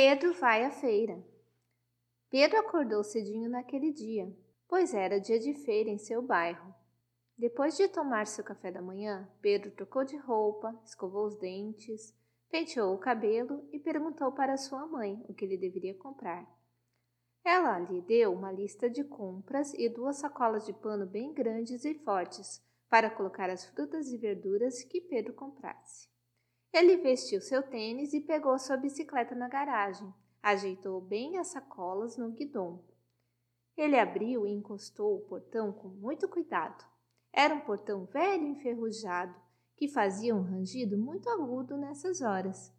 Pedro vai à feira. Pedro acordou cedinho naquele dia, pois era dia de feira em seu bairro. Depois de tomar seu café da manhã, Pedro trocou de roupa, escovou os dentes, penteou o cabelo e perguntou para sua mãe o que ele deveria comprar. Ela lhe deu uma lista de compras e duas sacolas de pano bem grandes e fortes para colocar as frutas e verduras que Pedro comprasse. Ele vestiu seu tênis e pegou sua bicicleta na garagem, ajeitou bem as sacolas no guidão. Ele abriu e encostou o portão com muito cuidado. Era um portão velho e enferrujado, que fazia um rangido muito agudo nessas horas.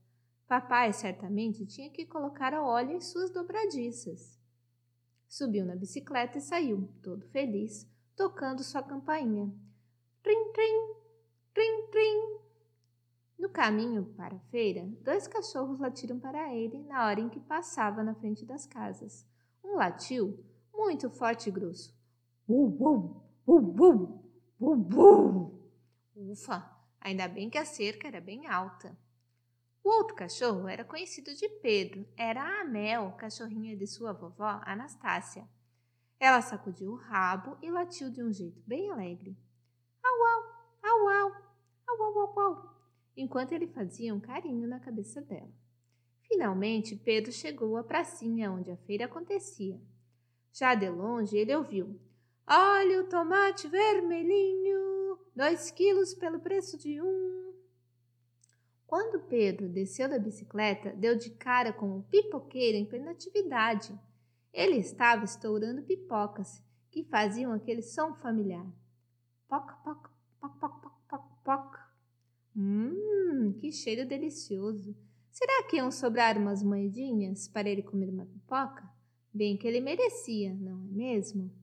Papai certamente tinha que colocar óleo em suas dobradiças. Subiu na bicicleta e saiu, todo feliz, tocando sua campainha. Trim, trim, caminho para a feira, dois cachorros latiram para ele na hora em que passava na frente das casas. Um latiu muito forte e grosso. Bum, bum, bum. Ufa, ainda bem que a cerca era bem alta. O outro cachorro era conhecido de Pedro, era a Mel, cachorrinha de sua vovó, Anastácia. Ela sacudiu o rabo e latiu de um jeito bem alegre. Au, au, au, au, au, au, au, au, enquanto ele fazia um carinho na cabeça dela. Finalmente, Pedro chegou à pracinha onde a feira acontecia. Já de longe, ele ouviu: Olha o tomate vermelhinho, dois quilos pelo preço de um. Quando Pedro desceu da bicicleta, deu de cara com um pipoqueiro em plena atividade. Ele estava estourando pipocas, que faziam aquele som familiar. Poc, poc, Que cheiro delicioso. Será que iam sobrar umas moedinhas para ele comer uma pipoca? Bem que ele merecia, não é mesmo?